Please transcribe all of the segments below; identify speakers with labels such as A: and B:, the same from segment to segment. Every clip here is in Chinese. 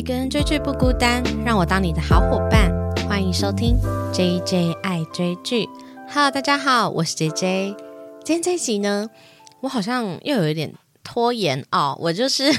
A: 一个人追剧不孤单，让我当你的好伙伴。欢迎收听 J J 爱追剧。Hello，大家好，我是 J J。今天这一集呢，我好像又有一点拖延哦。我就是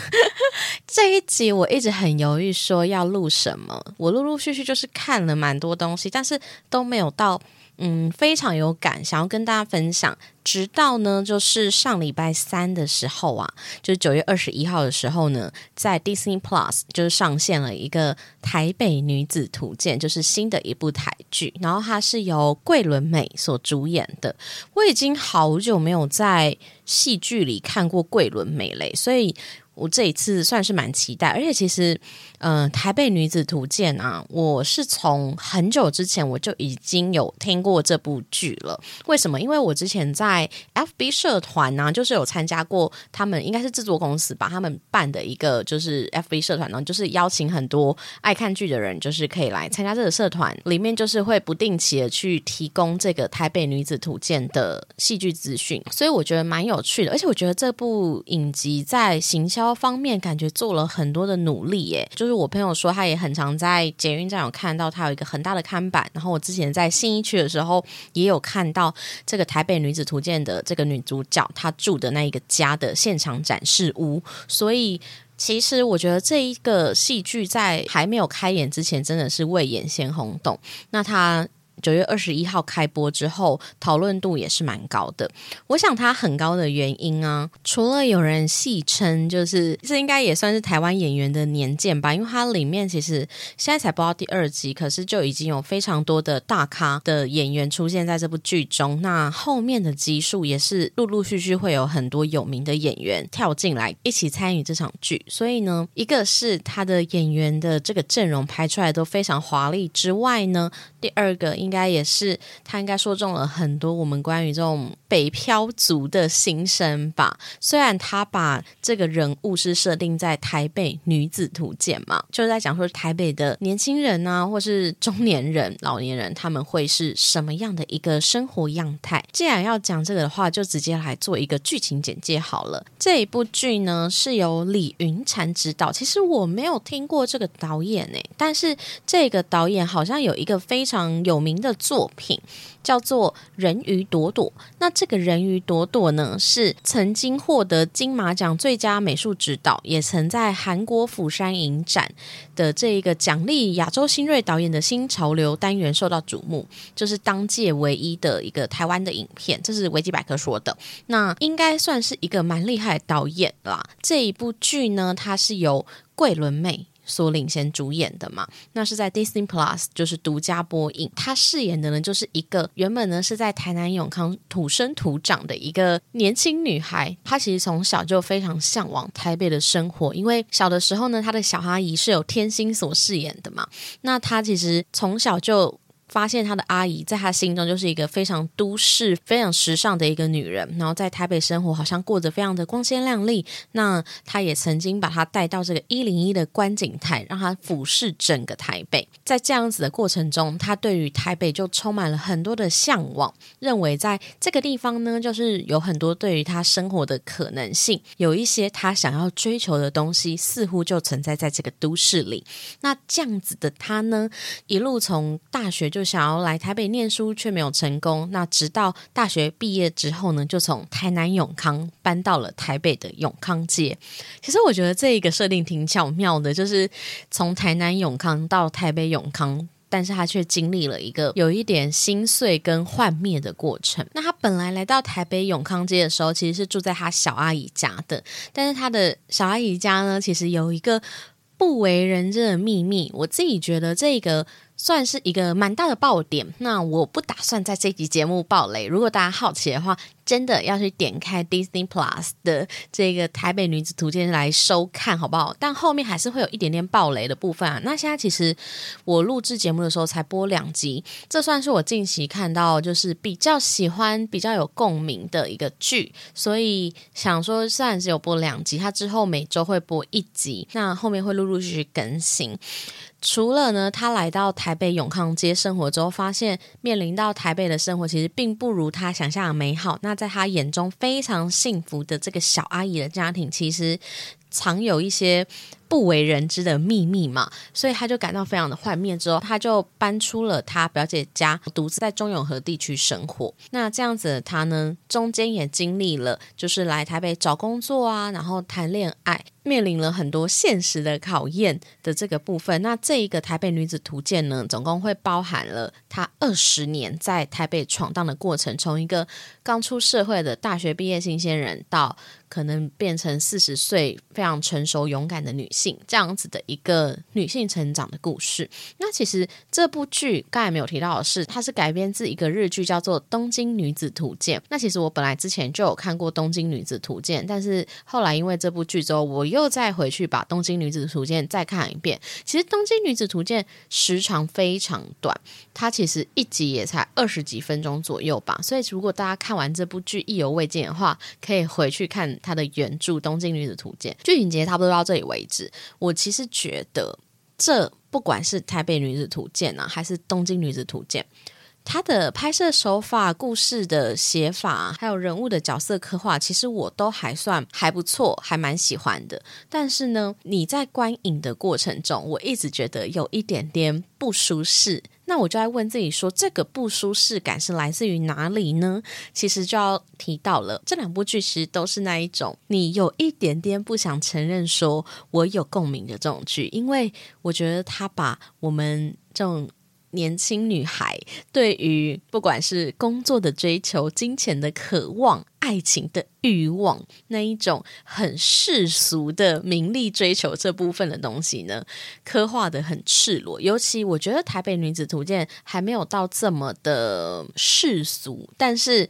A: 这一集，我一直很犹豫说要录什么。我陆陆续续就是看了蛮多东西，但是都没有到。嗯，非常有感，想要跟大家分享。直到呢，就是上礼拜三的时候啊，就是九月二十一号的时候呢，在 Disney Plus 就是上线了一个《台北女子图鉴》，就是新的一部台剧。然后它是由桂纶镁所主演的。我已经好久没有在戏剧里看过桂纶镁嘞，所以。我这一次算是蛮期待，而且其实，嗯，《台北女子图鉴》啊，我是从很久之前我就已经有听过这部剧了。为什么？因为我之前在 FB 社团呢，就是有参加过他们应该是制作公司把他们办的一个就是 FB 社团呢，就是邀请很多爱看剧的人，就是可以来参加这个社团，里面就是会不定期的去提供这个《台北女子图鉴》的戏剧资讯，所以我觉得蛮有趣的。而且我觉得这部影集在行销。方面感觉做了很多的努力耶，就是就我朋友说他也很常在捷运站有看到他有一个很大的看板，然后我之前在信义区的时候也有看到这个台北女子图鉴的这个女主角她住的那一个家的现场展示屋，所以其实我觉得这一个戏剧在还没有开演之前真的是未演先轰动，那他。九月二十一号开播之后，讨论度也是蛮高的。我想它很高的原因啊，除了有人戏称，就是这应该也算是台湾演员的年鉴吧，因为它里面其实现在才播到第二集，可是就已经有非常多的大咖的演员出现在这部剧中。那后面的集数也是陆陆续续会有很多有名的演员跳进来一起参与这场剧。所以呢，一个是他的演员的这个阵容拍出来都非常华丽之外呢，第二个应。该也是，他应该说中了很多我们关于这种北漂族的心声吧。虽然他把这个人物是设定在台北女子图鉴嘛，就是在讲说台北的年轻人啊，或是中年人、老年人，他们会是什么样的一个生活样态。既然要讲这个的话，就直接来做一个剧情简介好了。这一部剧呢是由李云禅执导，其实我没有听过这个导演诶，但是这个导演好像有一个非常有名。的作品叫做《人鱼朵朵》，那这个人鱼朵朵呢，是曾经获得金马奖最佳美术指导，也曾在韩国釜山影展的这一个奖励亚洲新锐导演的新潮流单元受到瞩目，就是当届唯一的一个台湾的影片，这是维基百科说的。那应该算是一个蛮厉害导演啦。这一部剧呢，它是由桂纶镁。所领衔主演的嘛，那是在 Disney Plus 就是独家播映。他饰演的呢，就是一个原本呢是在台南永康土生土长的一个年轻女孩。她其实从小就非常向往台北的生活，因为小的时候呢，她的小阿姨是有天心所饰演的嘛。那她其实从小就。发现他的阿姨在他心中就是一个非常都市、非常时尚的一个女人，然后在台北生活好像过着非常的光鲜亮丽。那他也曾经把她带到这个一零一的观景台，让她俯视整个台北。在这样子的过程中，他对于台北就充满了很多的向往，认为在这个地方呢，就是有很多对于他生活的可能性，有一些他想要追求的东西，似乎就存在在这个都市里。那这样子的他呢，一路从大学就。就想要来台北念书，却没有成功。那直到大学毕业之后呢，就从台南永康搬到了台北的永康街。其实我觉得这一个设定挺巧妙的，就是从台南永康到台北永康，但是他却经历了一个有一点心碎跟幻灭的过程。那他本来来到台北永康街的时候，其实是住在他小阿姨家的，但是他的小阿姨家呢，其实有一个不为人知的秘密。我自己觉得这个。算是一个蛮大的爆点，那我不打算在这集节目爆雷。如果大家好奇的话，真的要去点开 Disney Plus 的这个《台北女子图鉴》来收看，好不好？但后面还是会有一点点爆雷的部分啊。那现在其实我录制节目的时候才播两集，这算是我近期看到就是比较喜欢、比较有共鸣的一个剧，所以想说虽然只有播两集，它之后每周会播一集，那后面会陆陆续续更新。除了呢，他来到台北永康街生活之后，发现面临到台北的生活其实并不如他想象的美好。那在他眼中非常幸福的这个小阿姨的家庭，其实常有一些不为人知的秘密嘛，所以他就感到非常的幻灭。之后，他就搬出了他表姐家，独自在中永和地区生活。那这样子的他呢，中间也经历了，就是来台北找工作啊，然后谈恋爱。面临了很多现实的考验的这个部分，那这一个台北女子图鉴呢，总共会包含了她二十年在台北闯荡的过程，从一个刚出社会的大学毕业新鲜人，到可能变成四十岁非常成熟勇敢的女性，这样子的一个女性成长的故事。那其实这部剧刚才没有提到的是，它是改编自一个日剧，叫做《东京女子图鉴》。那其实我本来之前就有看过《东京女子图鉴》，但是后来因为这部剧之后，我又再回去把《东京女子图鉴》再看一遍。其实《东京女子图鉴》时长非常短，它其实一集也才二十几分钟左右吧。所以如果大家看完这部剧意犹未尽的话，可以回去看它的原著《东京女子图鉴》。剧情节差不多到这里为止。我其实觉得，这不管是《台北女子图鉴》啊，还是《东京女子图鉴》。它的拍摄手法、故事的写法，还有人物的角色刻画，其实我都还算还不错，还蛮喜欢的。但是呢，你在观影的过程中，我一直觉得有一点点不舒适。那我就在问自己说，这个不舒适感是来自于哪里呢？其实就要提到了，这两部剧其实都是那一种你有一点点不想承认说我有共鸣的这种剧，因为我觉得他把我们这种。年轻女孩对于不管是工作的追求、金钱的渴望、爱情的欲望，那一种很世俗的名利追求这部分的东西呢，刻画的很赤裸。尤其我觉得《台北女子图鉴》还没有到这么的世俗，但是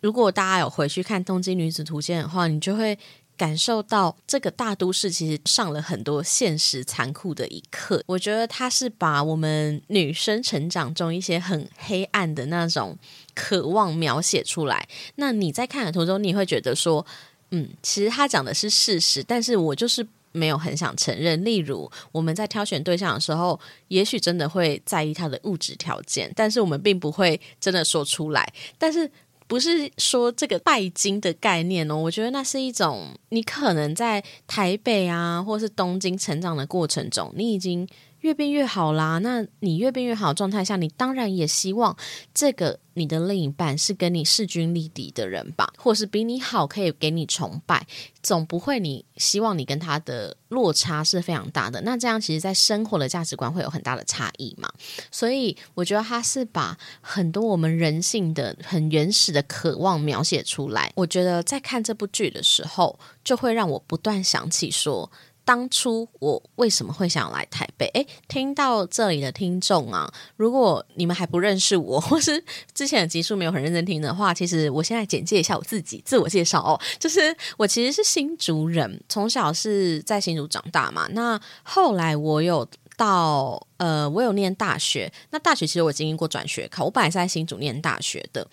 A: 如果大家有回去看《东京女子图鉴》的话，你就会。感受到这个大都市其实上了很多现实残酷的一课。我觉得他是把我们女生成长中一些很黑暗的那种渴望描写出来。那你在看的途中，你会觉得说，嗯，其实他讲的是事实，但是我就是没有很想承认。例如，我们在挑选对象的时候，也许真的会在意他的物质条件，但是我们并不会真的说出来。但是。不是说这个拜金的概念哦，我觉得那是一种你可能在台北啊，或是东京成长的过程中，你已经。越变越好啦，那你越变越好的状态下，你当然也希望这个你的另一半是跟你势均力敌的人吧，或是比你好，可以给你崇拜，总不会你希望你跟他的落差是非常大的。那这样其实，在生活的价值观会有很大的差异嘛。所以我觉得他是把很多我们人性的很原始的渴望描写出来。我觉得在看这部剧的时候，就会让我不断想起说。当初我为什么会想来台北？诶，听到这里的听众啊，如果你们还不认识我，或是之前的集数没有很认真听的话，其实我现在简介一下我自己，自我介绍哦，就是我其实是新竹人，从小是在新竹长大嘛。那后来我有到呃，我有念大学，那大学其实我经历过转学考，我本来是在新竹念大学的。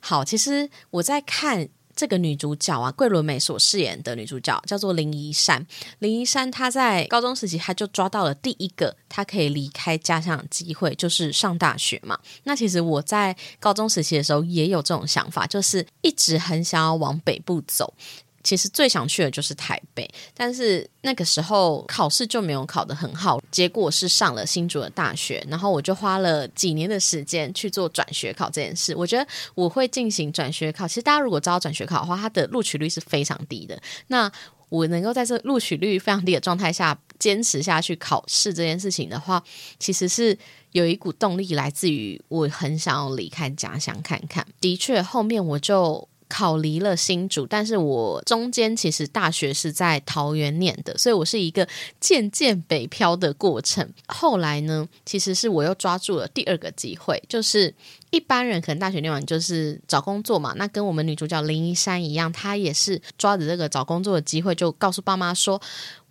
A: 好，其实我在看。这个女主角啊，桂纶镁所饰演的女主角叫做林依珊。林依珊她在高中时期，她就抓到了第一个她可以离开家乡的机会，就是上大学嘛。那其实我在高中时期的时候也有这种想法，就是一直很想要往北部走。其实最想去的就是台北，但是那个时候考试就没有考得很好，结果是上了新竹的大学，然后我就花了几年的时间去做转学考这件事。我觉得我会进行转学考，其实大家如果知道转学考的话，它的录取率是非常低的。那我能够在这录取率非常低的状态下坚持下去考试这件事情的话，其实是有一股动力来自于我很想要离开家乡看看。的确，后面我就。考离了新竹，但是我中间其实大学是在桃园念的，所以我是一个渐渐北漂的过程。后来呢，其实是我又抓住了第二个机会，就是一般人可能大学念完就是找工作嘛，那跟我们女主角林一山一样，她也是抓着这个找工作的机会，就告诉爸妈说。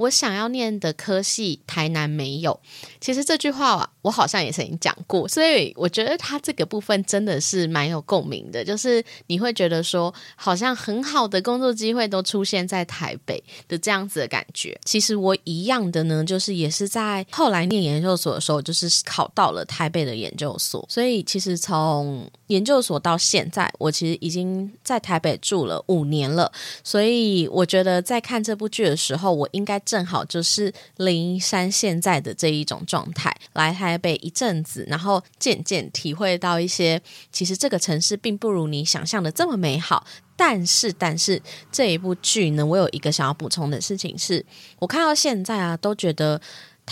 A: 我想要念的科系，台南没有。其实这句话我好像也曾经讲过，所以我觉得他这个部分真的是蛮有共鸣的。就是你会觉得，说，好像很好的工作机会都出现在台北的这样子的感觉。其实我一样的呢，就是也是在后来念研究所的时候，就是考到了台北的研究所。所以其实从从研究所到现在，我其实已经在台北住了五年了。所以我觉得在看这部剧的时候，我应该正好就是林山现在的这一种状态，来台北一阵子，然后渐渐体会到一些，其实这个城市并不如你想象的这么美好。但是，但是这一部剧呢，我有一个想要补充的事情是，我看到现在啊，都觉得。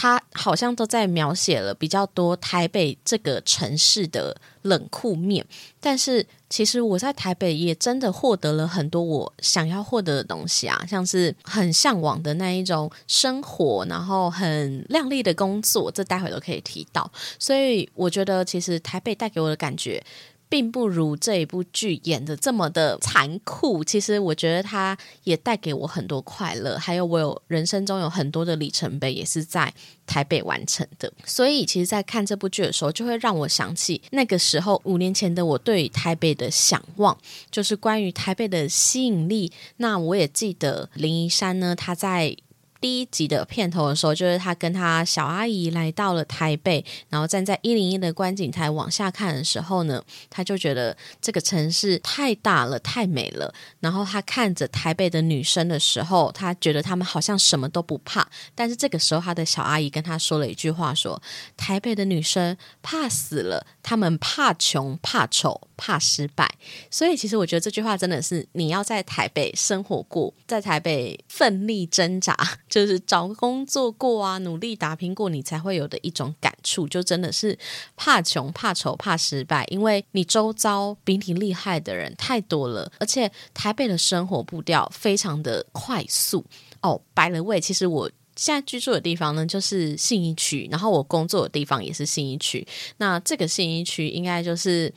A: 他好像都在描写了比较多台北这个城市的冷酷面，但是其实我在台北也真的获得了很多我想要获得的东西啊，像是很向往的那一种生活，然后很亮丽的工作，这待会都可以提到。所以我觉得，其实台北带给我的感觉。并不如这一部剧演的这么的残酷。其实我觉得它也带给我很多快乐，还有我有人生中有很多的里程碑也是在台北完成的。所以其实，在看这部剧的时候，就会让我想起那个时候五年前的我对台北的向往，就是关于台北的吸引力。那我也记得林一山呢，他在。第一集的片头的时候，就是他跟他小阿姨来到了台北，然后站在一零一的观景台往下看的时候呢，他就觉得这个城市太大了，太美了。然后他看着台北的女生的时候，他觉得他们好像什么都不怕。但是这个时候，他的小阿姨跟他说了一句话：说台北的女生怕死了，他们怕穷、怕丑、怕失败。所以，其实我觉得这句话真的是你要在台北生活过，在台北奋力挣扎。就是找工作过啊，努力打拼过，你才会有的一种感触，就真的是怕穷、怕丑、怕失败，因为你周遭比你厉害的人太多了，而且台北的生活步调非常的快速哦。白了位，其实我现在居住的地方呢，就是信义区，然后我工作的地方也是信义区，那这个信义区应该就是。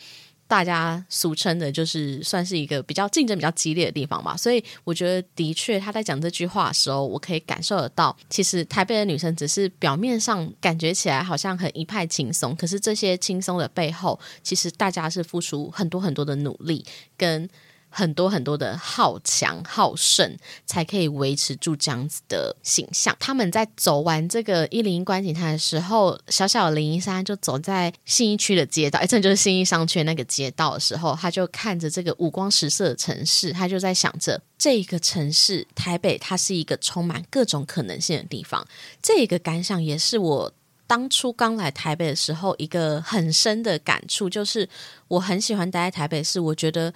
A: 大家俗称的，就是算是一个比较竞争比较激烈的地方吧。所以我觉得，的确他在讲这句话的时候，我可以感受得到，其实台北的女生只是表面上感觉起来好像很一派轻松，可是这些轻松的背后，其实大家是付出很多很多的努力跟。很多很多的好强好胜，才可以维持住这样子的形象。他们在走完这个一零一观景台的时候，小小林一山就走在信义区的街道，哎，这就是信义商圈那个街道的时候，他就看着这个五光十色的城市，他就在想着这个城市台北，它是一个充满各种可能性的地方。这个感想也是我当初刚来台北的时候一个很深的感触，就是我很喜欢待在台北，是我觉得。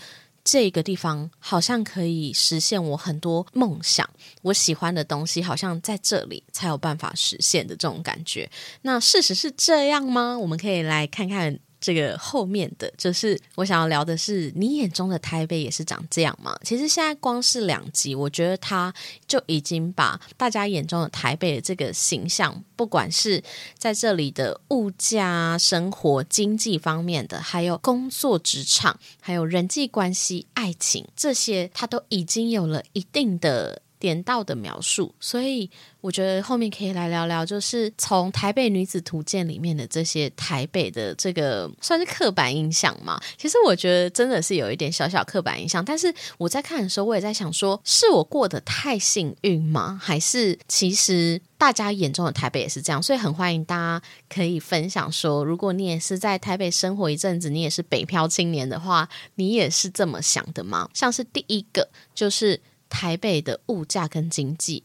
A: 这个地方好像可以实现我很多梦想，我喜欢的东西好像在这里才有办法实现的这种感觉。那事实是这样吗？我们可以来看看。这个后面的就是我想要聊的是，你眼中的台北也是长这样吗？其实现在光是两集，我觉得他就已经把大家眼中的台北的这个形象，不管是在这里的物价、生活、经济方面的，还有工作、职场，还有人际关系、爱情这些，他都已经有了一定的。点到的描述，所以我觉得后面可以来聊聊，就是从《台北女子图鉴》里面的这些台北的这个算是刻板印象嘛？其实我觉得真的是有一点小小刻板印象，但是我在看的时候，我也在想说，是我过得太幸运吗？还是其实大家眼中的台北也是这样？所以很欢迎大家可以分享说，如果你也是在台北生活一阵子，你也是北漂青年的话，你也是这么想的吗？像是第一个就是。台北的物价跟经济，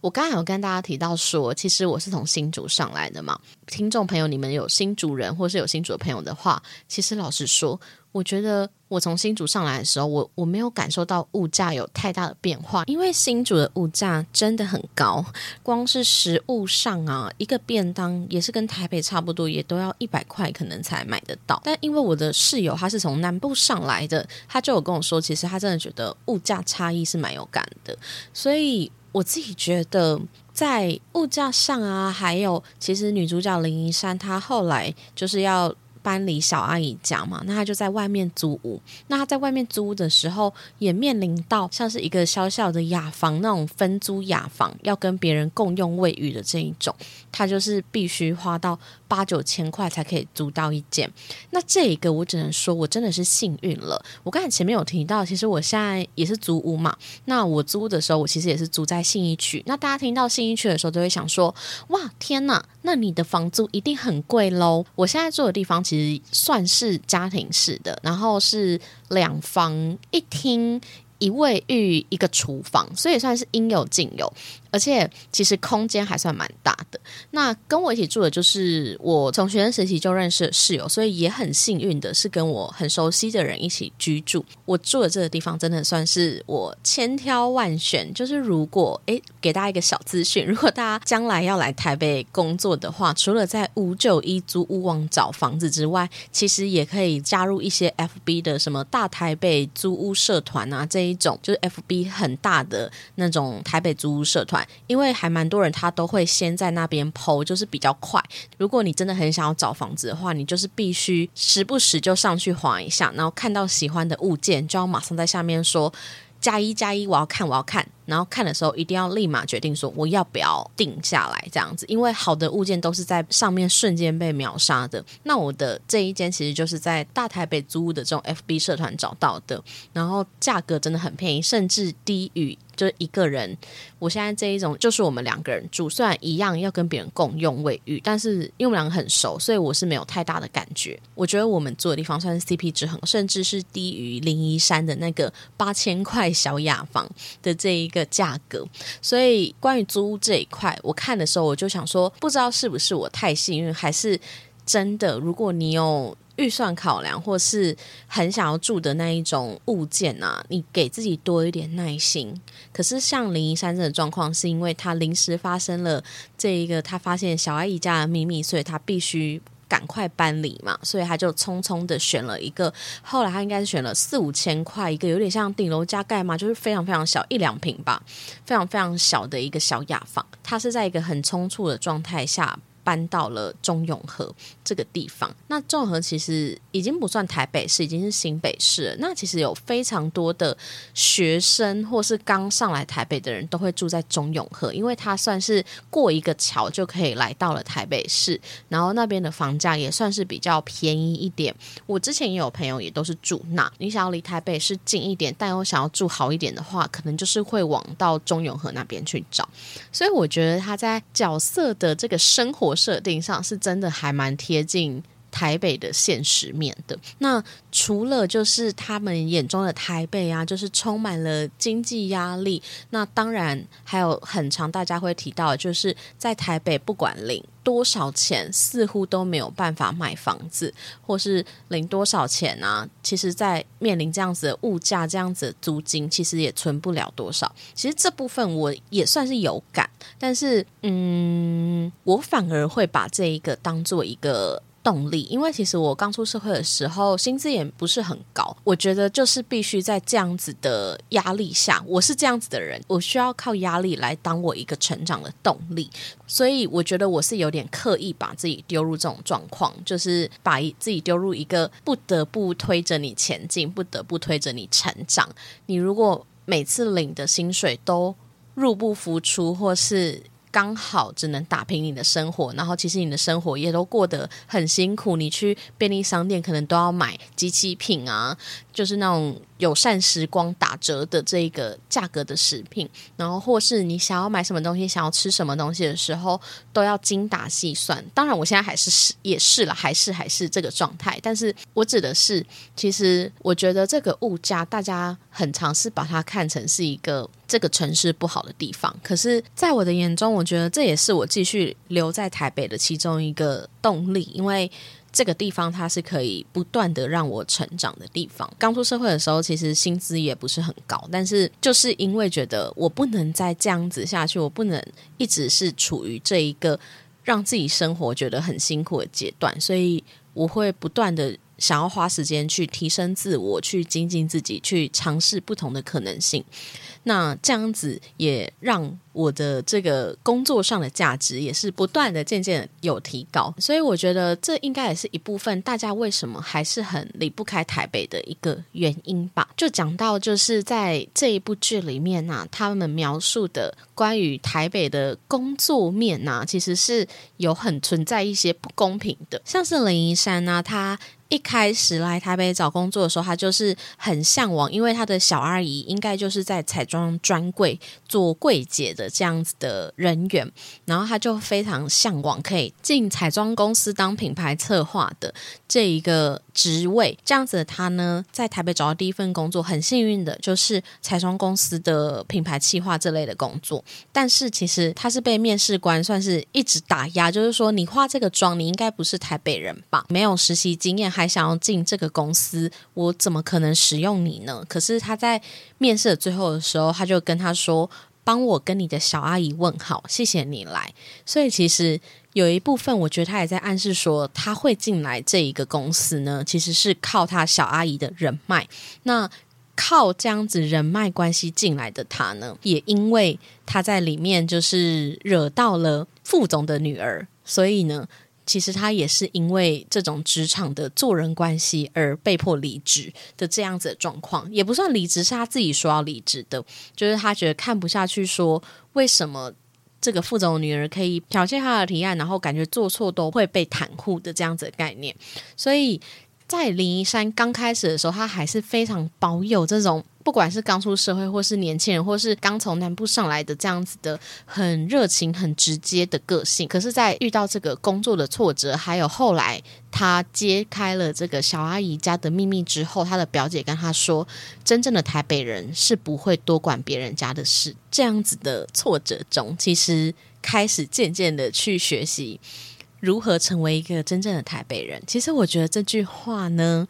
A: 我刚才有跟大家提到说，其实我是从新竹上来的嘛。听众朋友，你们有新竹人或是有新竹的朋友的话，其实老实说，我觉得我从新竹上来的时候，我我没有感受到物价有太大的变化，因为新竹的物价真的很高，光是食物上啊，一个便当也是跟台北差不多，也都要一百块可能才买得到。但因为我的室友他是从南部上来的，他就有跟我说，其实他真的觉得物价差异是蛮有感的，所以我自己觉得。在物价上啊，还有其实女主角林依珊，她后来就是要搬离小阿姨家嘛，那他就在外面租屋。那他在外面租屋的时候，也面临到像是一个小小的雅房那种分租雅房，要跟别人共用卫浴的这一种，他就是必须花到八九千块才可以租到一间。那这一个我只能说我真的是幸运了。我刚才前面有提到，其实我现在也是租屋嘛。那我租的时候，我其实也是租在信义区。那大家听到信义区的时候，都会想说：哇，天呐！那你的房租一定很贵喽。我现在住的地方其实算是家庭式的，然后是两房一厅一卫浴一个厨房，所以算是应有尽有。而且其实空间还算蛮大的。那跟我一起住的就是我从学生时期就认识的室友，所以也很幸运的是跟我很熟悉的人一起居住。我住的这个地方真的算是我千挑万选。就是如果诶给大家一个小资讯，如果大家将来要来台北工作的话，除了在五九一租屋网找房子之外，其实也可以加入一些 FB 的什么大台北租屋社团啊这一种，就是 FB 很大的那种台北租屋社团。因为还蛮多人，他都会先在那边剖，就是比较快。如果你真的很想要找房子的话，你就是必须时不时就上去划一下，然后看到喜欢的物件，就要马上在下面说加一加一，我要看，我要看。然后看的时候一定要立马决定说我要不要定下来这样子，因为好的物件都是在上面瞬间被秒杀的。那我的这一间其实就是在大台北租屋的这种 FB 社团找到的，然后价格真的很便宜，甚至低于就是一个人。我现在这一种就是我们两个人住，虽然一样要跟别人共用卫浴，但是因为我们两个很熟，所以我是没有太大的感觉。我觉得我们住的地方算是 CP 值很，甚至是低于灵一山的那个八千块小雅房的这一个。的价格，所以关于租屋这一块，我看的时候我就想说，不知道是不是我太幸运，还是真的？如果你有预算考量，或是很想要住的那一种物件啊，你给自己多一点耐心。可是像林一山这的状况，是因为他临时发生了这一个，他发现小阿姨家的秘密，所以他必须。赶快搬离嘛，所以他就匆匆的选了一个，后来他应该是选了四五千块一个，有点像顶楼加盖嘛，就是非常非常小一两平吧，非常非常小的一个小雅房，他是在一个很匆促的状态下。搬到了中永和这个地方，那中永和其实已经不算台北市，已经是新北市了。那其实有非常多的学生或是刚上来台北的人都会住在中永和，因为它算是过一个桥就可以来到了台北市，然后那边的房价也算是比较便宜一点。我之前也有朋友也都是住那，你想要离台北市近一点，但又想要住好一点的话，可能就是会往到中永和那边去找。所以我觉得他在角色的这个生活。设定上是真的还蛮贴近台北的现实面的。那除了就是他们眼中的台北啊，就是充满了经济压力。那当然还有很长，大家会提到，就是在台北不管领多少钱，似乎都没有办法买房子，或是领多少钱啊？其实，在面临这样子的物价、这样子的租金，其实也存不了多少。其实这部分我也算是有感，但是嗯，我反而会把这一个当做一个。动力，因为其实我刚出社会的时候，薪资也不是很高。我觉得就是必须在这样子的压力下，我是这样子的人，我需要靠压力来当我一个成长的动力。所以我觉得我是有点刻意把自己丢入这种状况，就是把自己丢入一个不得不推着你前进，不得不推着你成长。你如果每次领的薪水都入不敷出，或是刚好只能打平你的生活，然后其实你的生活也都过得很辛苦。你去便利商店可能都要买机器品啊，就是那种友善时光打折的这个价格的食品，然后或是你想要买什么东西、想要吃什么东西的时候，都要精打细算。当然，我现在还是是也是了，还是还是这个状态。但是我指的是，其实我觉得这个物价，大家很尝试把它看成是一个。这个城市不好的地方，可是，在我的眼中，我觉得这也是我继续留在台北的其中一个动力，因为这个地方它是可以不断的让我成长的地方。刚出社会的时候，其实薪资也不是很高，但是就是因为觉得我不能再这样子下去，我不能一直是处于这一个让自己生活觉得很辛苦的阶段，所以我会不断的。想要花时间去提升自我，去精进自己，去尝试不同的可能性。那这样子也让我的这个工作上的价值也是不断的渐渐有提高，所以我觉得这应该也是一部分大家为什么还是很离不开台北的一个原因吧。就讲到就是在这一部剧里面呢，他们描述的关于台北的工作面呢，其实是有很存在一些不公平的，像是林一山呢，他。一开始来台北找工作的时候，他就是很向往，因为他的小阿姨应该就是在彩妆专柜做柜姐的这样子的人员，然后他就非常向往可以进彩妆公司当品牌策划的这一个职位。这样子的他呢，在台北找到第一份工作，很幸运的就是彩妆公司的品牌企划这类的工作。但是其实他是被面试官算是一直打压，就是说你化这个妆，你应该不是台北人吧？没有实习经验还。想要进这个公司，我怎么可能使用你呢？可是他在面试的最后的时候，他就跟他说：“帮我跟你的小阿姨问好，谢谢你来。”所以其实有一部分，我觉得他也在暗示说，他会进来这一个公司呢，其实是靠他小阿姨的人脉。那靠这样子人脉关系进来的他呢，也因为他在里面就是惹到了副总的女儿，所以呢。其实他也是因为这种职场的做人关系而被迫离职的这样子的状况，也不算离职，是他自己说要离职的，就是他觉得看不下去，说为什么这个副总的女儿可以剽窃他的提案，然后感觉做错都会被袒护的这样子的概念，所以在林一山刚开始的时候，他还是非常保有这种。不管是刚出社会，或是年轻人，或是刚从南部上来的这样子的很热情、很直接的个性，可是，在遇到这个工作的挫折，还有后来他揭开了这个小阿姨家的秘密之后，他的表姐跟他说，真正的台北人是不会多管别人家的事。这样子的挫折中，其实开始渐渐的去学习如何成为一个真正的台北人。其实，我觉得这句话呢。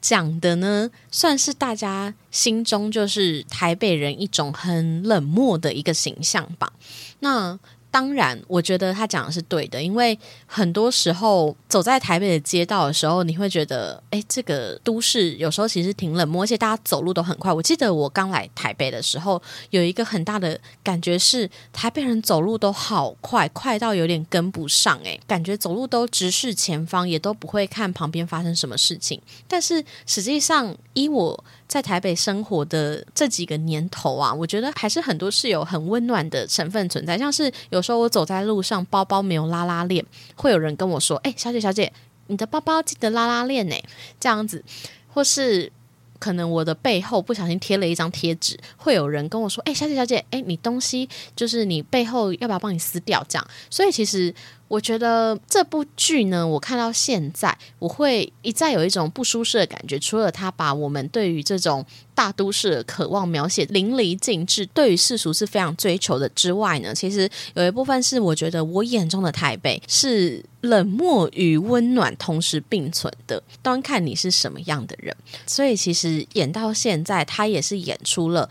A: 讲的呢，算是大家心中就是台北人一种很冷漠的一个形象吧。那。当然，我觉得他讲的是对的，因为很多时候走在台北的街道的时候，你会觉得，哎，这个都市有时候其实挺冷漠，而且大家走路都很快。我记得我刚来台北的时候，有一个很大的感觉是，台北人走路都好快，快到有点跟不上，哎，感觉走路都直视前方，也都不会看旁边发生什么事情。但是实际上，依我。在台北生活的这几个年头啊，我觉得还是很多是有很温暖的成分存在。像是有时候我走在路上，包包没有拉拉链，会有人跟我说：“哎，小姐小姐，你的包包记得拉拉链呢。”这样子，或是可能我的背后不小心贴了一张贴纸，会有人跟我说：“哎，小姐小姐，哎，你东西就是你背后要不要帮你撕掉？”这样，所以其实。我觉得这部剧呢，我看到现在，我会一再有一种不舒适的感觉。除了他把我们对于这种大都市的渴望描写淋漓尽致，对于世俗是非常追求的之外呢，其实有一部分是我觉得我眼中的台北是冷漠与温暖同时并存的，端看你是什么样的人。所以其实演到现在，他也是演出了。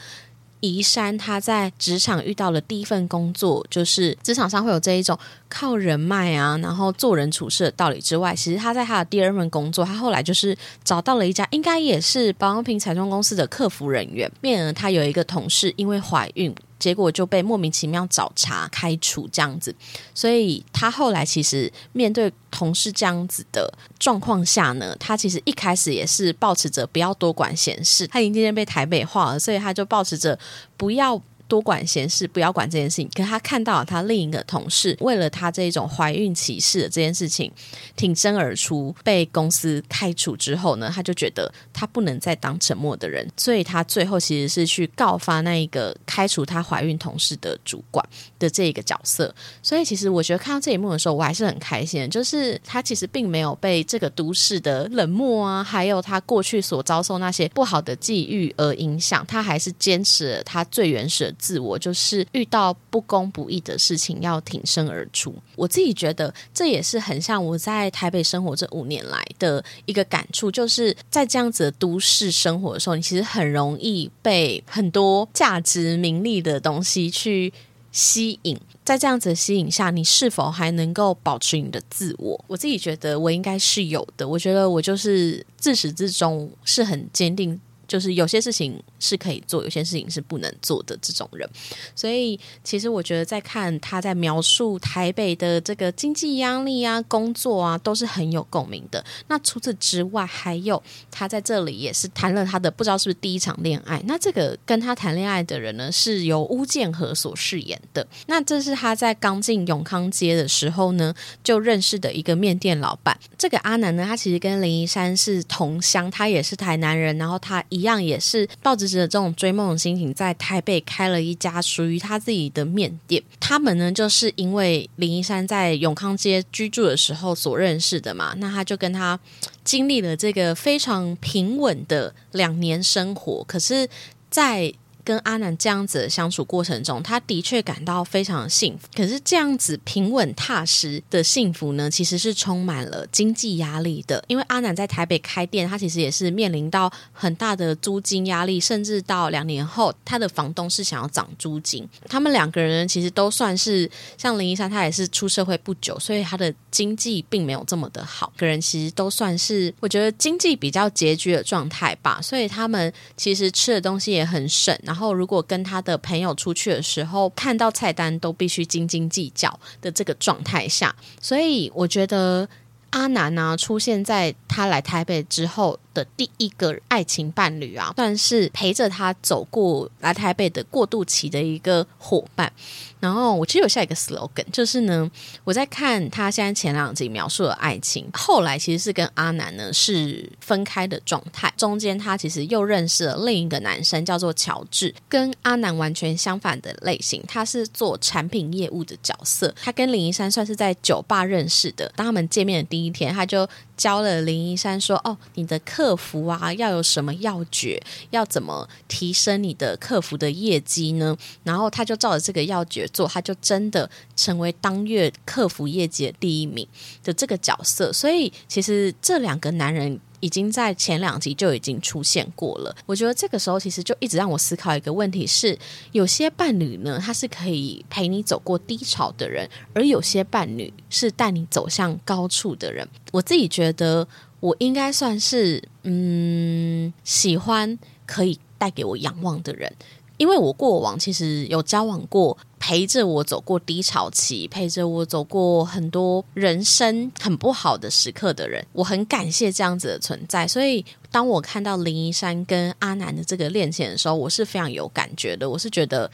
A: 宜山他在职场遇到了第一份工作，就是职场上会有这一种靠人脉啊，然后做人处事的道理之外，其实他在他的第二份工作，他后来就是找到了一家应该也是保养品彩妆公司的客服人员，面呢他有一个同事因为怀孕。结果就被莫名其妙找茬开除这样子，所以他后来其实面对同事这样子的状况下呢，他其实一开始也是保持着不要多管闲事，他已经渐渐被台北化了，所以他就保持着不要。多管闲事，不要管这件事情。可他看到了他另一个同事为了他这种怀孕歧视的这件事情挺身而出，被公司开除之后呢，他就觉得他不能再当沉默的人，所以他最后其实是去告发那一个开除他怀孕同事的主管的这个角色。所以其实我觉得看到这一幕的时候，我还是很开心，就是他其实并没有被这个都市的冷漠啊，还有他过去所遭受那些不好的际遇而影响，他还是坚持了他最原始的。自我就是遇到不公不义的事情要挺身而出。我自己觉得这也是很像我在台北生活这五年来的一个感触，就是在这样子的都市生活的时候，你其实很容易被很多价值名利的东西去吸引。在这样子的吸引下，你是否还能够保持你的自我？我自己觉得我应该是有的。我觉得我就是自始至终是很坚定。就是有些事情是可以做，有些事情是不能做的这种人。所以，其实我觉得在看他在描述台北的这个经济压力啊、工作啊，都是很有共鸣的。那除此之外，还有他在这里也是谈了他的不知道是不是第一场恋爱。那这个跟他谈恋爱的人呢，是由巫建和所饰演的。那这是他在刚进永康街的时候呢，就认识的一个面店老板。这个阿南呢，他其实跟林一山是同乡，他也是台南人，然后他一一样也是抱着着这种追梦的心情，在台北开了一家属于他自己的面店。他们呢，就是因为林一山在永康街居住的时候所认识的嘛，那他就跟他经历了这个非常平稳的两年生活，可是，在跟阿南这样子的相处过程中，他的确感到非常幸福。可是这样子平稳踏实的幸福呢，其实是充满了经济压力的。因为阿南在台北开店，他其实也是面临到很大的租金压力，甚至到两年后，他的房东是想要涨租金。他们两个人其实都算是像林一山，他也是出社会不久，所以他的经济并没有这么的好。个人其实都算是我觉得经济比较拮据的状态吧，所以他们其实吃的东西也很省。然后，如果跟他的朋友出去的时候，看到菜单都必须斤斤计较的这个状态下，所以我觉得阿南呢出现在他来台北之后的第一个爱情伴侣啊，算是陪着他走过来台北的过渡期的一个伙伴。然后我其实有下一个 slogan，就是呢，我在看他现在前两集描述的爱情，后来其实是跟阿南呢是分开的状态，中间他其实又认识了另一个男生，叫做乔治，跟阿南完全相反的类型，他是做产品业务的角色，他跟林一山算是在酒吧认识的，当他们见面的第一天，他就。教了林一山说：“哦，你的客服啊，要有什么要诀？要怎么提升你的客服的业绩呢？”然后他就照着这个要诀做，他就真的成为当月客服业绩的第一名的这个角色。所以，其实这两个男人。已经在前两集就已经出现过了。我觉得这个时候其实就一直让我思考一个问题：是有些伴侣呢，他是可以陪你走过低潮的人，而有些伴侣是带你走向高处的人。我自己觉得，我应该算是嗯，喜欢可以带给我仰望的人。因为我过往其实有交往过陪着我走过低潮期，陪着我走过很多人生很不好的时刻的人，我很感谢这样子的存在。所以，当我看到林一山跟阿南的这个恋情的时候，我是非常有感觉的。我是觉得。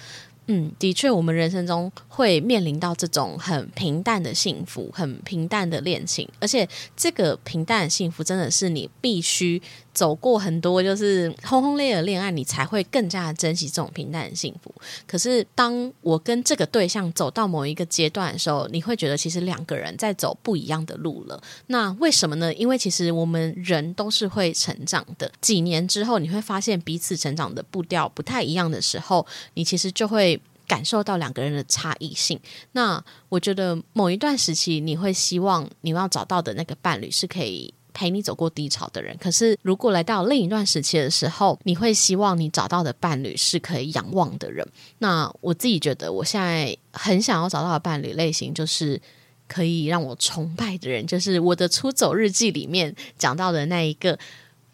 A: 嗯，的确，我们人生中会面临到这种很平淡的幸福，很平淡的恋情，而且这个平淡的幸福真的是你必须走过很多就是轰轰烈烈的恋爱，你才会更加珍惜这种平淡的幸福。可是，当我跟这个对象走到某一个阶段的时候，你会觉得其实两个人在走不一样的路了。那为什么呢？因为其实我们人都是会成长的，几年之后你会发现彼此成长的步调不太一样的时候，你其实就会。感受到两个人的差异性，那我觉得某一段时期你会希望你要找到的那个伴侣是可以陪你走过低潮的人。可是如果来到另一段时期的时候，你会希望你找到的伴侣是可以仰望的人。那我自己觉得我现在很想要找到的伴侣类型，就是可以让我崇拜的人，就是我的出走日记里面讲到的那一个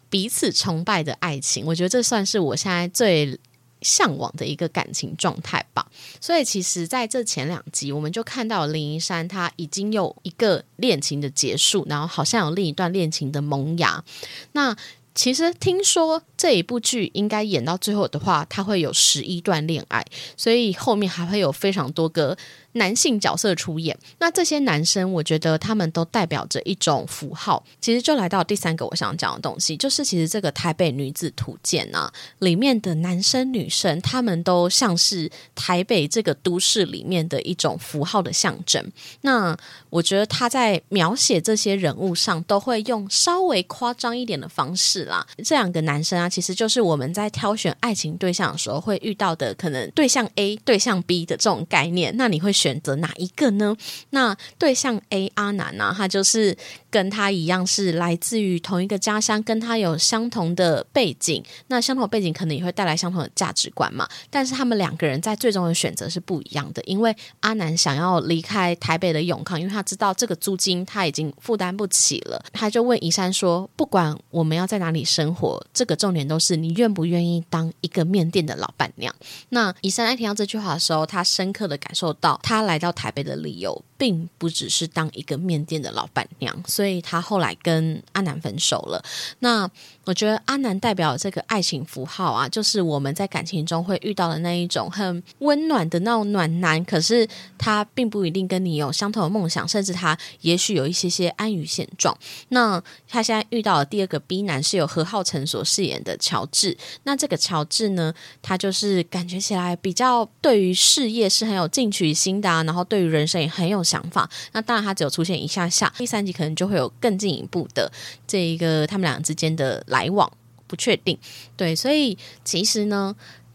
A: 彼此崇拜的爱情。我觉得这算是我现在最。向往的一个感情状态吧，所以其实在这前两集，我们就看到林一山他已经有一个恋情的结束，然后好像有另一段恋情的萌芽。那其实听说这一部剧应该演到最后的话，他会有十一段恋爱，所以后面还会有非常多个。男性角色出演，那这些男生，我觉得他们都代表着一种符号。其实就来到第三个我想讲的东西，就是其实这个台北女子图鉴啊，里面的男生女生，他们都像是台北这个都市里面的一种符号的象征。那我觉得他在描写这些人物上，都会用稍微夸张一点的方式啦。这两个男生啊，其实就是我们在挑选爱情对象的时候会遇到的，可能对象 A、对象 B 的这种概念。那你会。选择哪一个呢？那对象 A 阿南呢，他就是跟他一样是来自于同一个家乡，跟他有相同的背景，那相同背景可能也会带来相同的价值观嘛。但是他们两个人在最终的选择是不一样的，因为阿南想要离开台北的永康，因为他知道这个租金他已经负担不起了，他就问宜山说：“不管我们要在哪里生活，这个重点都是你愿不愿意当一个面店的老板娘。”那宜山在听到这句话的时候，他深刻的感受到，他他来到台北的理由。并不只是当一个面店的老板娘，所以他后来跟阿南分手了。那我觉得阿南代表这个爱情符号啊，就是我们在感情中会遇到的那一种很温暖的那种暖男，可是他并不一定跟你有相同的梦想，甚至他也许有一些些安于现状。那他现在遇到的第二个 B 男是由何浩晨所饰演的乔治。那这个乔治呢，他就是感觉起来比较对于事业是很有进取心然后对于人生也很有。想法，那当然他只有出现一下下，第三集可能就会有更进一步的这一个他们俩之间的来往，不确定。对，所以其实呢，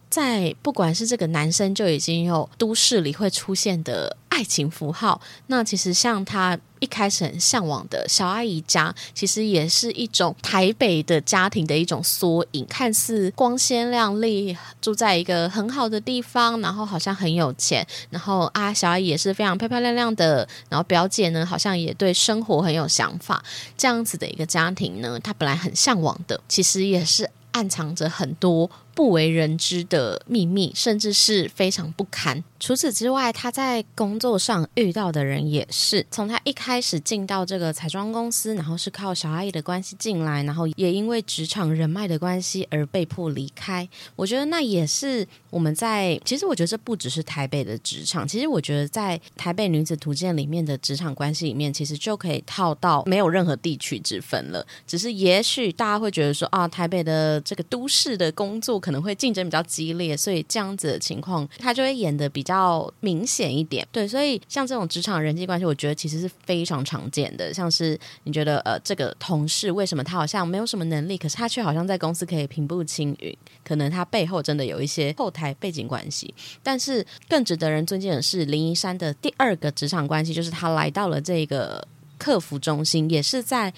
A: 在不管是这个男生就已经有都市里会出现的。爱情符号，那其实像他一开始很向往的小阿姨家，其实也是一种台北的家庭的一种缩影。看似光鲜亮丽，住在一个很好的地方，然后好像很有钱，然后啊，小阿姨也是非常漂漂亮亮的，然后表姐呢，好像也对生活很有想法。这样子的一个家庭呢，他本来很向往的，其实也是暗藏着很多。不为人知的秘密，甚至是非常不堪。除此之外，他在工作上遇到的人也是从他一开始进到这个彩妆公司，然后是靠小阿姨的关系进来，然后也因为职场人脉的关系而被迫离开。我觉得那也是我们在其实，我觉得这不只是台北的职场，其实我觉得在台北女子图鉴里面的职场关系里面，其实就可以套到没有任何地区之分了。只是也许大家会觉得说啊，台北的这个都市的工作。可能会竞争比较激烈，所以这样子的情况，他就会演的比比较明显一点。对，所以像这种职场人际关系，我觉得其实是非常常见的。像是你觉得呃，这个同事为什么他好像没有什么能力，可是他却好像在公司可以平步青云？可能他背后真的有一些后台背景关系。但是更值得人尊敬的是林一山的第二个职场关系，就是他来到了这个客服中心，也是在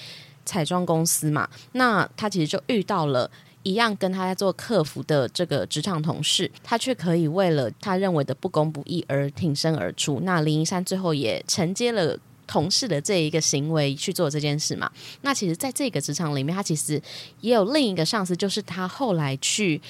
A: 彩妆公司嘛。那他其实就遇到了。一样跟他在做客服的这个职场同事，他却可以为了他认为的不公不义而挺身而出。那林一山最后也承接了同事的这一个行为去做这件事嘛？那其实，在这个职场里面，他其实也有另一个上司，就是他后来去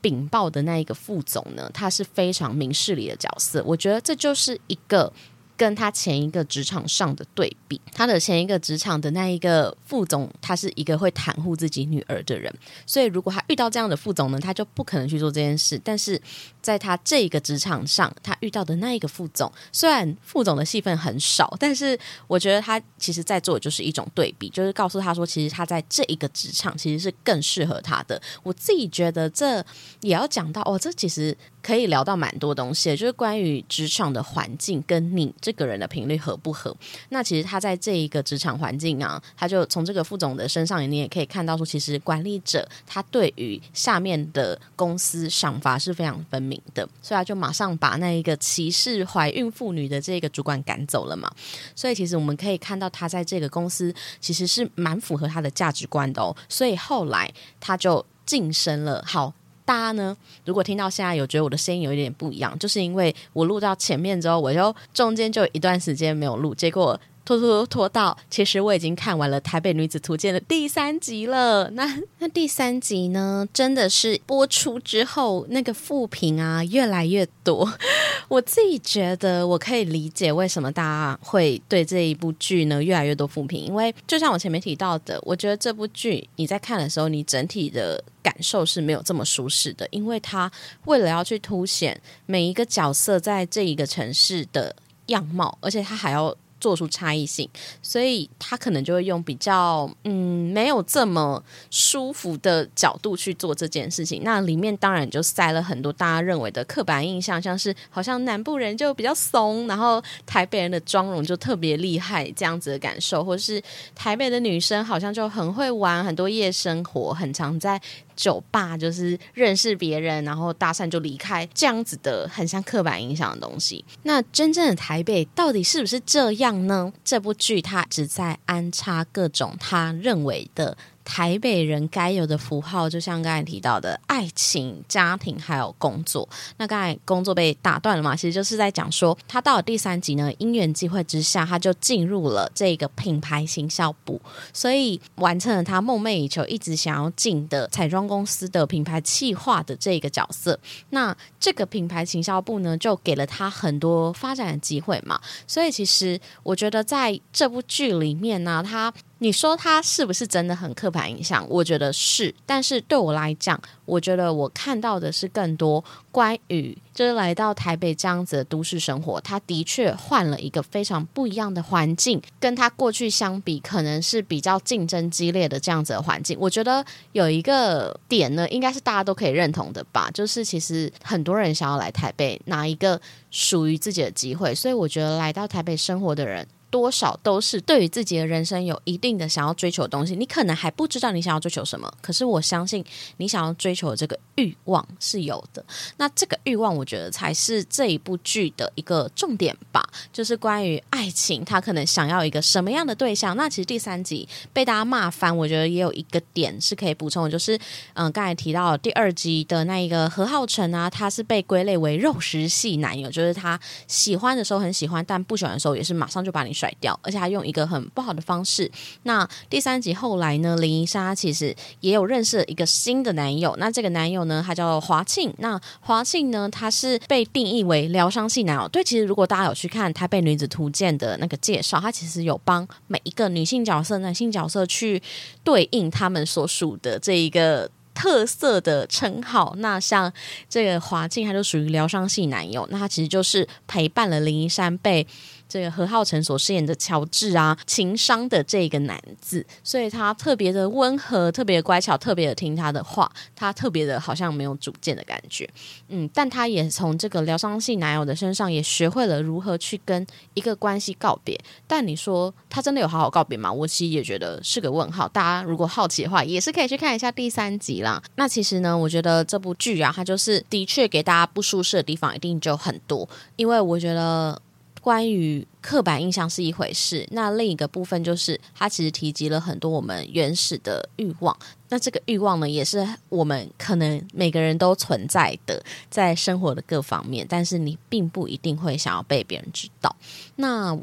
A: 禀报的那一个副总呢，他是非常明事理的角色。我觉得这就是一个。跟他前一个职场上的对比，他的前一个职场的那一个副总，他是一个会袒护自己女儿的人，所以如果他遇到这样的副总呢，他就不可能去做这件事。但是在他这个职场上，他遇到的那一个副总，虽然副总的戏份很少，但是我觉得他其实在做就是一种对比，就是告诉他说，其实他在这一个职场其实是更适合他的。我自己觉得这也要讲到哦，这其实。可以聊到蛮多东西，就是关于职场的环境跟你这个人的频率合不合。那其实他在这一个职场环境啊，他就从这个副总的身上，你也可以看到说，其实管理者他对于下面的公司赏罚是非常分明的，所以他就马上把那一个歧视怀孕妇女的这个主管赶走了嘛。所以其实我们可以看到，他在这个公司其实是蛮符合他的价值观的哦。所以后来他就晋升了。好。大家呢，如果听到现在有觉得我的声音有一点不一样，就是因为我录到前面之后，我就中间就一段时间没有录，结果。拖拖拖到，其实我已经看完了《台北女子图鉴》的第三集了。那那第三集呢，真的是播出之后，那个负评啊越来越多。我自己觉得，我可以理解为什么大家会对这一部剧呢越来越多负评，因为就像我前面提到的，我觉得这部剧你在看的时候，你整体的感受是没有这么舒适的，因为它为了要去凸显每一个角色在这一个城市的样貌，而且它还要。做出差异性，所以他可能就会用比较嗯没有这么舒服的角度去做这件事情。那里面当然就塞了很多大家认为的刻板印象，像是好像南部人就比较怂，然后台北人的妆容就特别厉害这样子的感受，或是台北的女生好像就很会玩很多夜生活，很常在。酒吧就是认识别人，然后搭讪就离开这样子的很像刻板印象的东西。那真正的台北到底是不是这样呢？这部剧它只在安插各种他认为的。台北人该有的符号，就像刚才提到的爱情、家庭还有工作。那刚才工作被打断了嘛？其实就是在讲说，他到了第三集呢，因缘际会之下，他就进入了这个品牌行销部，所以完成了他梦寐以求、一直想要进的彩妆公司的品牌企划的这个角色。那这个品牌行销部呢，就给了他很多发展的机会嘛。所以其实我觉得在这部剧里面呢，他。你说他是不是真的很刻板印象？我觉得是，但是对我来讲，我觉得我看到的是更多关于就是来到台北这样子的都市生活，他的确换了一个非常不一样的环境，跟他过去相比，可能是比较竞争激烈的这样子的环境。我觉得有一个点呢，应该是大家都可以认同的吧，就是其实很多人想要来台北拿一个属于自己的机会，所以我觉得来到台北生活的人。多少都是对于自己的人生有一定的想要追求的东西，你可能还不知道你想要追求什么，可是我相信你想要追求这个欲望是有的。那这个欲望，我觉得才是这一部剧的一个重点吧，就是关于爱情，他可能想要一个什么样的对象。那其实第三集被大家骂翻，我觉得也有一个点是可以补充的，就是嗯，刚才提到第二集的那一个何浩晨啊，他是被归类为肉食系男友，就是他喜欢的时候很喜欢，但不喜欢的时候也是马上就把你。甩掉，而且还用一个很不好的方式。那第三集后来呢？林依莎其实也有认识一个新的男友。那这个男友呢，他叫华庆。那华庆呢，他是被定义为疗伤系男友。对，其实如果大家有去看《台北女子图鉴》的那个介绍，他其实有帮每一个女性角色、男性角色去对应他们所属的这一个特色的称号。那像这个华庆，他就属于疗伤系男友。那他其实就是陪伴了林依珊被。这个何浩晨所饰演的乔治啊，情商的这个男子，所以他特别的温和，特别乖巧，特别的听他的话，他特别的好像没有主见的感觉，嗯，但他也从这个疗伤系男友的身上也学会了如何去跟一个关系告别。但你说他真的有好好告别吗？我其实也觉得是个问号。大家如果好奇的话，也是可以去看一下第三集啦。那其实呢，我觉得这部剧啊，它就是的确给大家不舒适的地方一定就很多，因为我觉得。关于刻板印象是一回事，那另一个部分就是，它其实提及了很多我们原始的欲望。那这个欲望呢，也是我们可能每个人都存在的，在生活的各方面，但是你并不一定会想要被别人知道。那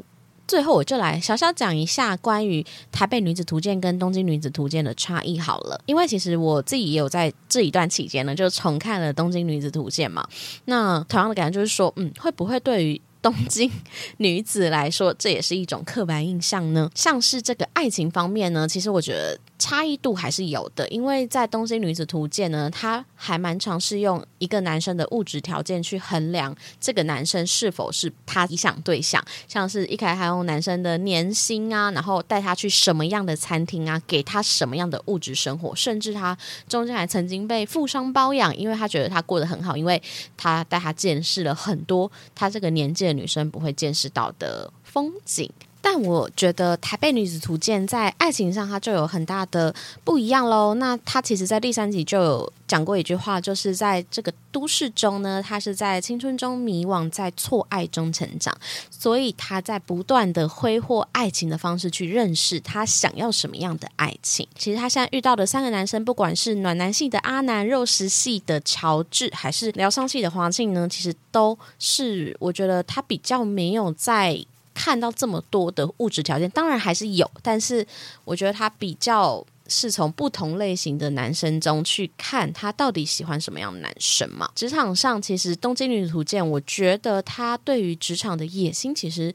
A: 最后，我就来小小讲一下关于《台北女子图鉴》跟《东京女子图鉴》的差异好了，因为其实我自己也有在这一段期间呢，就重看了《东京女子图鉴》嘛。那同样的感觉就是说，嗯，会不会对于 东京女子来说，这也是一种刻板印象呢。像是这个爱情方面呢，其实我觉得差异度还是有的。因为在《东京女子图鉴》呢，它还蛮尝试用一个男生的物质条件去衡量这个男生是否是他理想对象。像是一开始还用男生的年薪啊，然后带他去什么样的餐厅啊，给他什么样的物质生活，甚至他中间还曾经被富商包养，因为他觉得他过得很好，因为他带他见识了很多他这个年纪。女生不会见识到的风景。但我觉得《台北女子图鉴》在爱情上，它就有很大的不一样喽。那它其实，在第三集就有讲过一句话，就是在这个都市中呢，他是在青春中迷惘，在错爱中成长，所以他在不断的挥霍爱情的方式去认识他想要什么样的爱情。其实他现在遇到的三个男生，不管是暖男系的阿南、肉食系的乔治，还是疗伤系的黄庆呢，其实都是我觉得他比较没有在。看到这么多的物质条件，当然还是有，但是我觉得他比较是从不同类型的男生中去看他到底喜欢什么样的男生嘛。职场上，其实《东京女图鉴》，我觉得他对于职场的野心，其实。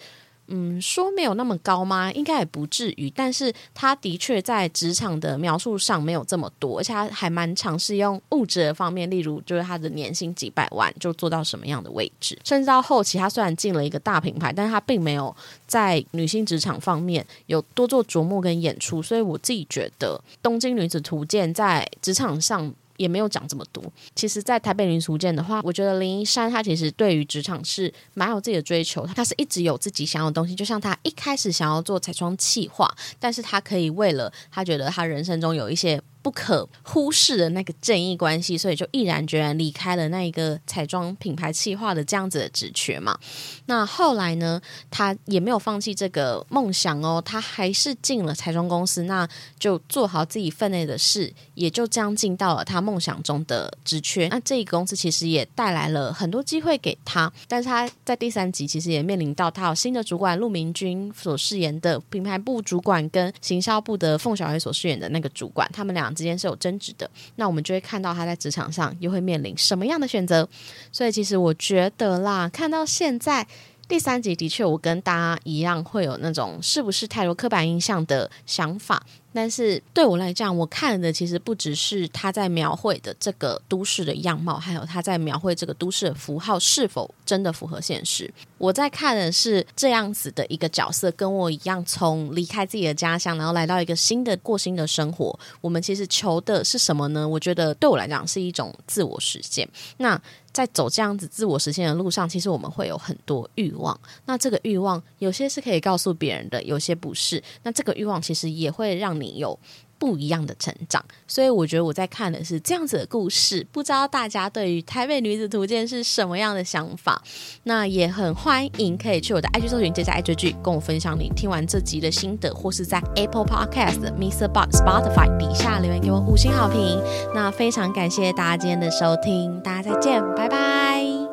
A: 嗯，说没有那么高吗？应该也不至于，但是他的确在职场的描述上没有这么多，而且他还蛮尝试用物质的方面，例如就是他的年薪几百万就做到什么样的位置，甚至到后期他虽然进了一个大品牌，但是他并没有在女性职场方面有多做琢磨跟演出，所以我自己觉得《东京女子图鉴》在职场上。也没有讲这么多。其实，在台北林书健的话，我觉得林一山她其实对于职场是蛮有自己的追求，她是一直有自己想要的东西。就像她一开始想要做彩妆企划，但是她可以为了她觉得她人生中有一些不可忽视的那个正义关系，所以就毅然决然离开了那一个彩妆品牌企划的这样子的职缺嘛。那后来呢，他也没有放弃这个梦想哦，他还是进了彩妆公司，那就做好自己分内的事，也就这样进到了他梦想中的职缺。那这一个公司其实也带来了很多机会给他，但是他在第三集其实也面临到他有新的主管陆明君所饰演的品牌部主管跟行销部的凤小黑所饰演的那个主管，他们俩之间是有争执的。那我们就会看到他在职场上又会面临什么样的选择。所以其实我觉得啦，看到现在第三集，的确我跟大家一样会有那种是不是太多刻板印象的想法。但是对我来讲，我看的其实不只是他在描绘的这个都市的样貌，还有他在描绘这个都市的符号是否真的符合现实。我在看的是这样子的一个角色，跟我一样从离开自己的家乡，然后来到一个新的过新的生活。我们其实求的是什么呢？我觉得对我来讲是一种自我实现。那在走这样子自我实现的路上，其实我们会有很多欲望。那这个欲望有些是可以告诉别人的，有些不是。那这个欲望其实也会让你有不一样的成长。所以我觉得我在看的是这样子的故事。不知道大家对于《台北女子图鉴》是什么样的想法？那也很欢迎可以去我的 IG 搜寻“接下爱追剧”，跟我分享你听完这集的心得，或是在 Apple Podcast、Mr. Box、Spotify 底下留言给我五星好评。那非常感谢大家今天的收听，大家再见，拜拜。